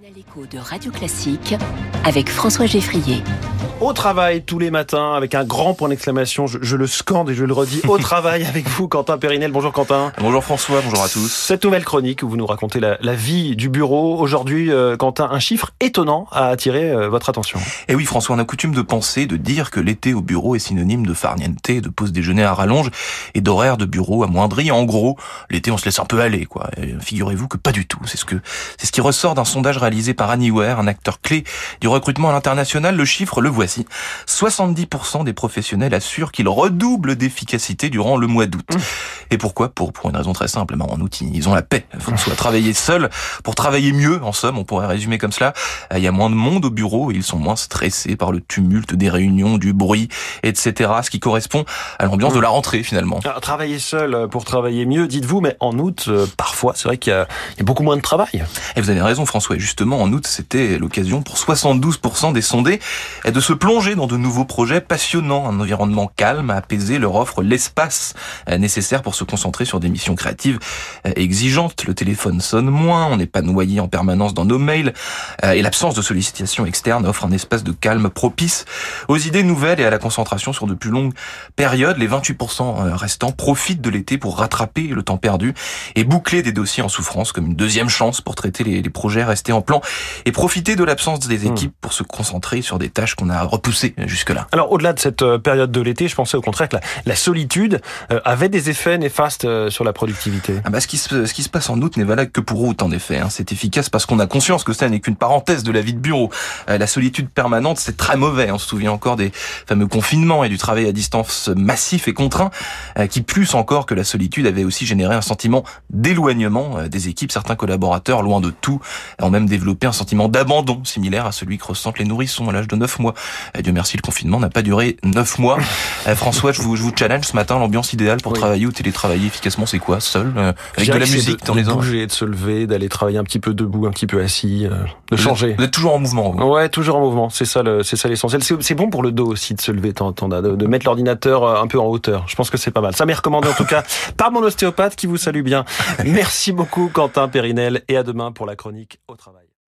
L'écho de Radio Classique avec François Geffrier. Au travail tous les matins avec un grand point d'exclamation, je, je, le scande et je le redis, au travail avec vous Quentin Périnel. Bonjour Quentin. Bonjour François, bonjour à tous. Cette nouvelle chronique où vous nous racontez la, la vie du bureau. Aujourd'hui, euh, Quentin, un chiffre étonnant a attiré euh, votre attention. Et oui François, on a coutume de penser, de dire que l'été au bureau est synonyme de farniente, de pause déjeuner à rallonge et d'horaire de bureau amoindri. En gros, l'été on se laisse un peu aller quoi. Figurez-vous que pas du tout. C'est ce que c'est ce qui ressort d'un sondage réalisé par Annie Ware, un acteur clé du recrutement à l'international. Le chiffre, le voici. 70% des professionnels assurent qu'ils redoublent d'efficacité durant le mois d'août. Et pourquoi? Pour, pour une raison très simple. En août, ils ont la paix. François, travailler seul pour travailler mieux, en somme, on pourrait résumer comme cela. Il y a moins de monde au bureau et ils sont moins stressés par le tumulte des réunions, du bruit, etc. Ce qui correspond à l'ambiance de la rentrée, finalement. Alors, travailler seul pour travailler mieux, dites-vous, mais en août, euh, parfois, c'est vrai qu'il y, y, a beaucoup moins de travail. Et vous avez raison, François. Justement, en août, c'était l'occasion pour 72% des sondés de se plonger dans de nouveaux projets passionnants, un environnement calme, apaisé, leur offre l'espace euh, nécessaire pour se concentrer sur des missions créatives euh, exigeantes. Le téléphone sonne moins, on n'est pas noyé en permanence dans nos mails, euh, et l'absence de sollicitations externes offre un espace de calme propice aux idées nouvelles et à la concentration sur de plus longues périodes. Les 28% restants profitent de l'été pour rattraper le temps perdu et boucler des dossiers en souffrance comme une deuxième chance pour traiter les, projets restés en plan et profiter de l'absence des hmm. équipes pour se concentrer sur des tâches qu'on a repoussées jusque-là. Alors au-delà de cette euh, période de l'été, je pensais au contraire que la, la solitude euh, avait des effets néfastes euh, sur la productivité. Ah bah, ce, qui se, ce qui se passe en août n'est valable que pour août en effet. Hein. C'est efficace parce qu'on a conscience que ça n'est qu'une parenthèse de la vie de bureau. la solitude permanente, c'est très mauvais. On se souvient encore des fameux confinements et du travail à distance massif et contraint, qui plus encore que la solitude avait aussi généré un sentiment d'éloignement des équipes. Certains collaborateurs, loin de tout, ont même développé un sentiment d'abandon similaire à celui que ressentent les nourrissons à l'âge de 9 mois. Dieu merci, le confinement n'a pas duré 9 mois. Euh, François, je vous, je vous challenge ce matin, l'ambiance idéale pour travailler ou télétravailler efficacement, c'est quoi Seul euh, Avec de la musique de, dans les de bouger, de se lever, d'aller travailler un petit peu debout, un petit peu assis, euh, de changer. Vous êtes toujours en mouvement. Vous. Ouais, toujours en mouvement. C'est ça, c'est ça l'essentiel. C'est bon pour le dos aussi de se lever tant, tant de, de mettre l'ordinateur un peu en hauteur. Je pense que c'est pas mal. Ça m'est recommandé en tout cas par mon ostéopathe qui vous salue bien. Merci beaucoup Quentin Périnel et à demain pour la chronique au travail.